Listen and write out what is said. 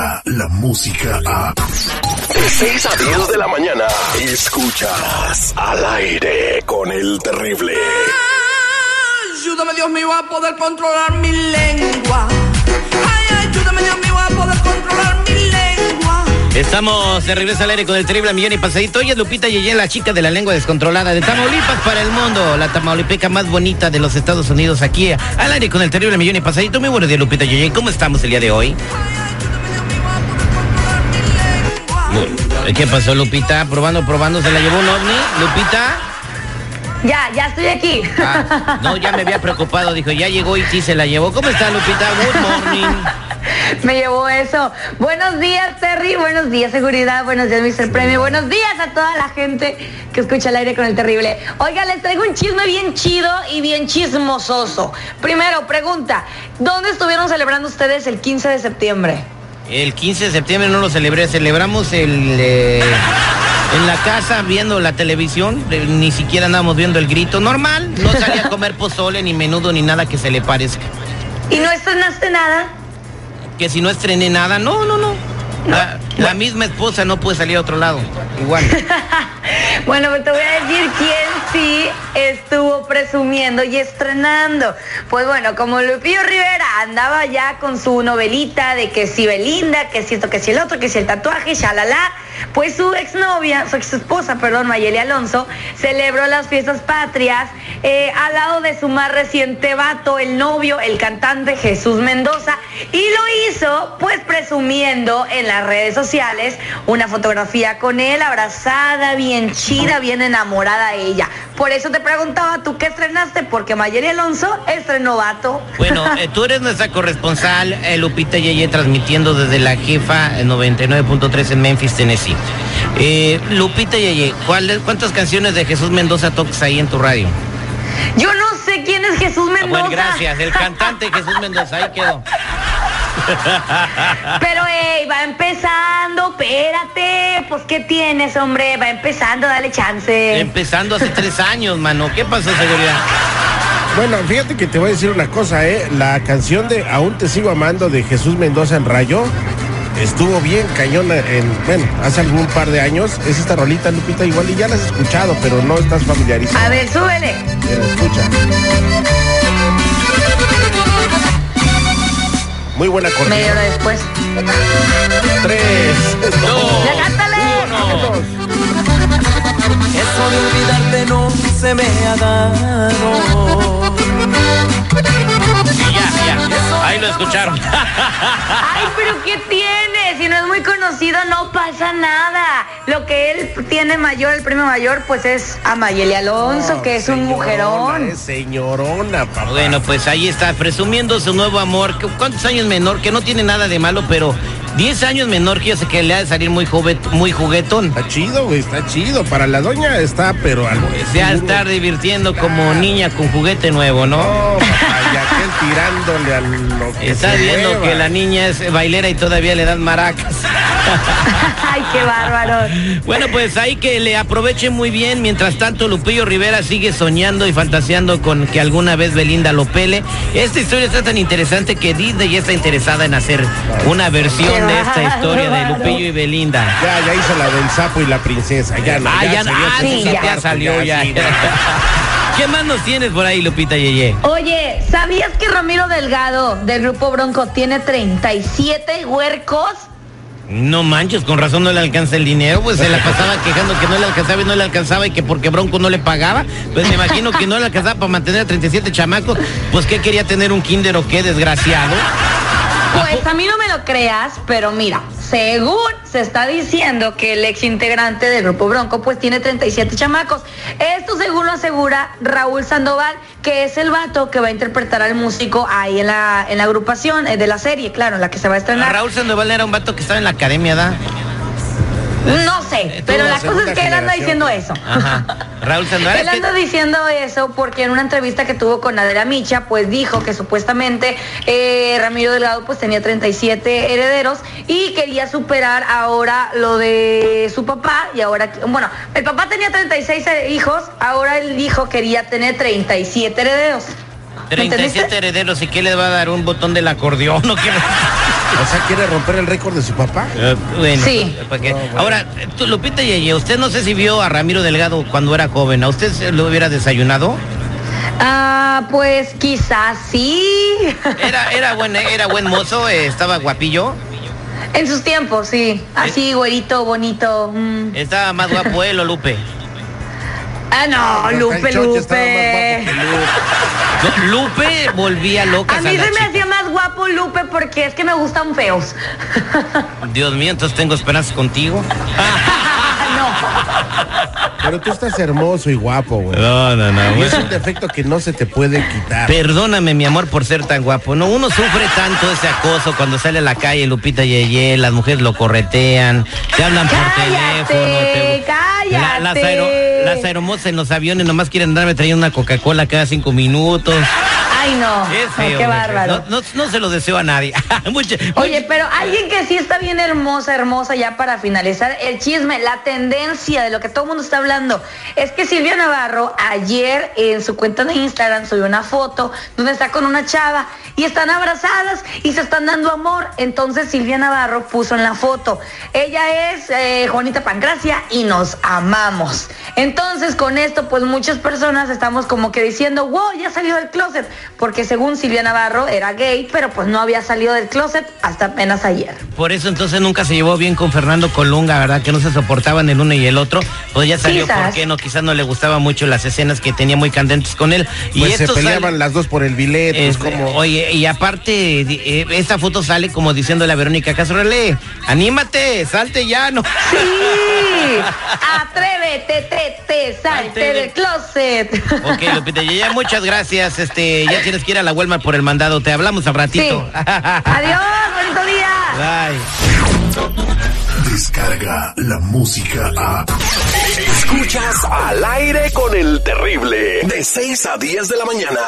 llega la música a... De 6 a 10 de la mañana, escuchas al aire con el terrible. Ayúdame Dios mío a poder controlar mi lengua. Ay, ayúdame Dios mío a poder controlar mi lengua. Estamos de regreso al aire con el terrible millón y pasadito. Oye, Lupita Yeye, la chica de la lengua descontrolada de Tamaulipas para el mundo. La tamaulipeca más bonita de los Estados Unidos aquí al aire con el terrible millón y pasadito. Muy buenos días, Lupita Yeye. ¿Cómo estamos el día de hoy? ¿Qué pasó, Lupita? Probando, probando, ¿se la llevó un ovni? ¿Lupita? Ya, ya estoy aquí. Ah, no, ya me había preocupado. Dijo, ya llegó y sí se la llevó. ¿Cómo está, Lupita? Good morning. Me llevó eso. Buenos días, Terry. Buenos días, seguridad. Buenos días, Mr. Premio. Buenos días a toda la gente que escucha el aire con el terrible. Oiga, les traigo un chisme bien chido y bien chismososo. Primero, pregunta. ¿Dónde estuvieron celebrando ustedes el 15 de septiembre? El 15 de septiembre no lo celebré, celebramos el eh, en la casa viendo la televisión, eh, ni siquiera andamos viendo el grito normal, no salía a comer pozole ni menudo ni nada que se le parezca. ¿Y no estrenaste nada? Que si no estrené nada, no, no, no. La, la misma esposa no puede salir a otro lado, igual. Bueno, pues te voy a decir quién sí estuvo presumiendo y estrenando. Pues bueno, como Lupillo Rivera andaba ya con su novelita de que si Belinda, que si esto, que si el otro, que si el tatuaje, shalala, pues su exnovia, su ex esposa, perdón, Mayeli Alonso, celebró las fiestas patrias eh, al lado de su más reciente vato, el novio, el cantante Jesús Mendoza, y lo hizo pues presumiendo en las redes sociales una fotografía con él abrazada, bien chida, bien enamorada ella. Por eso te preguntaba, ¿tú qué estrenaste? Porque Mayeli Alonso estrenó vato. Bueno, eh, tú eres nuestra corresponsal, eh, Lupita Yeye, transmitiendo desde la jefa eh, 99.3 en Memphis, Tennessee. Eh, Lupita Yeye, ¿cuál- ¿cuántas canciones de Jesús Mendoza tocas ahí en tu radio? Yo no sé quién es Jesús Ah, Mendoza. bueno, gracias, el cantante Jesús Mendoza, ahí quedó. Pero, ey, va empezando, espérate. Pues, ¿qué tienes, hombre? Va empezando, dale chance. Empezando hace tres años, mano. ¿Qué pasó, seguridad? Bueno, fíjate que te voy a decir una cosa, ¿eh? La canción de Aún te sigo amando de Jesús Mendoza en Rayo estuvo bien cañona en, bueno, hace algún par de años. Es esta rolita, Lupita, igual y ya la has escuchado, pero no estás familiarizada. A ver, súbele. Mira, escucha. Muy buena Media cortina. hora después. Tres, Dos, ¡Ya cántale! uno. Eso de olvidarte no se me ha dado. Y ya, ya. Ahí lo escucharon. Ay, pero ¿qué tiene? Si no es muy conocido, no pasa nada. Lo que él tiene mayor, el premio mayor, pues es a Mayeli Alonso, que es un mujerón. es señorona, papá. Bueno, pues ahí está, presumiendo su nuevo amor. ¿Qué- ¿Cuántos años menor? Que no tiene nada de malo, pero 10 años menor que yo sé que le ha de salir muy, joven, muy juguetón. Está chido, güey, está chido. Para la doña está, pero algo. Se ha de estar divirtiendo como niña con juguete nuevo, ¿no? No, papá, tirándole a lo que Está se viendo mueva. que la niña es bailera y todavía le dan maracas. Ay, qué bárbaro. Bueno, pues ahí que le aproveche muy bien. Mientras tanto, Lupillo Rivera sigue soñando y fantaseando con que alguna vez Belinda lo pele. Esta historia está tan interesante que Disney ya está interesada en hacer una versión de esta historia de Lupillo y Belinda. Ya, ya hizo la del sapo y la princesa. Ya no. Ah, ya, salió ah, sí, ya salió ya. sí, ¿Qué más nos tienes por ahí, Lupita Yeye? Oye, ¿sabías que Ramiro Delgado del Grupo Bronco tiene 37 huercos? No manches, con razón no le alcanza el dinero, pues se la pasaba quejando que no le alcanzaba y no le alcanzaba y que porque Bronco no le pagaba. Pues me imagino que no le alcanzaba para mantener a 37 chamacos. Pues ¿qué quería tener un kinder o qué, desgraciado? Pues a mí no me lo creas, pero mira, según se está diciendo que el ex integrante del Grupo Bronco pues tiene 37 chamacos. Esto según lo asegura Raúl Sandoval, que es el vato que va a interpretar al músico ahí en la, en la agrupación eh, de la serie, claro, en la que se va a estrenar. Raúl Sandoval era un vato que estaba en la academia, ¿da? No sé, Eh, pero la la cosa es que él anda diciendo eso. Ajá. Raúl Sandoval. Él anda diciendo eso porque en una entrevista que tuvo con Adela Micha, pues dijo que supuestamente eh, Ramiro Delgado pues tenía 37 herederos y quería superar ahora lo de su papá y ahora, bueno, el papá tenía 36 hijos, ahora el hijo quería tener 37 herederos. ¿Me 37 entendiste? herederos y qué le va a dar un botón del acordeón o qué? O sea, quiere romper el récord de su papá. Eh, bueno, Sí. bueno. Ahora, tú, Lupita Yeye, usted no sé si vio a Ramiro Delgado cuando era joven. ¿A usted se lo hubiera desayunado? Ah, pues quizás sí. Era, era buen, era buen mozo, eh, estaba guapillo. En sus tiempos, sí. Así, güerito, bonito. mm. Estaba más guapo él o Lupe. Ah, no, Lupe, Lupe. Lupe. No, Lupe volvía loca A mí se me hacía más guapo Lupe porque es que me gustan feos. Dios mío, entonces tengo esperanzas contigo. Pero tú estás hermoso y guapo, güey. No, no, no. Y es un defecto que no se te puede quitar. Perdóname, mi amor, por ser tan guapo. No, uno sufre tanto ese acoso cuando sale a la calle, Lupita Yeye, las mujeres lo corretean, te hablan por teléfono. te- cállate. las, aero- las aeromosas en los aviones nomás quieren darme trayendo una Coca-Cola cada cinco minutos. Ay, no. Feo, qué bárbaro. No, no- no se lo deseo a nadie. Oye, pero alguien que sí está bien hermosa, hermosa, ya para finalizar el chisme, la tendencia de lo que todo el mundo está hablando, es que Silvia Navarro ayer en su cuenta de Instagram subió una foto donde está con una chava y están abrazadas y se están dando amor. Entonces Silvia Navarro puso en la foto, ella es eh, Juanita Pancracia y nos amamos. Entonces con esto, pues muchas personas estamos como que diciendo, wow, ya salió del closet, porque según Silvia Navarro era gay, pero pues no había salido del closet hasta apenas ayer. Por eso entonces nunca se llevó bien con Fernando Colunga, ¿verdad? Que no se soportaban el uno y el otro. Pues ya salió Quizás. porque no, quizás no le gustaban mucho las escenas que tenía muy candentes con él. Y Pues se sale- peleaban las dos por el billete, pues Este, como... Oye, y aparte, eh, esta foto sale como diciéndole a Verónica Casorele, anímate, salte ya, ¿no? Sí, atrévete, te, te, salte Salte del closet. Ok, Lupita, ya, ya, muchas gracias. Este, ya tienes que ir a la Walmart por el mandado. Te hablamos al Sí. ratito. Adiós, bonito día. Bye. Descarga la música a. Escuchas al aire con el terrible. De 6 a 10 de la mañana.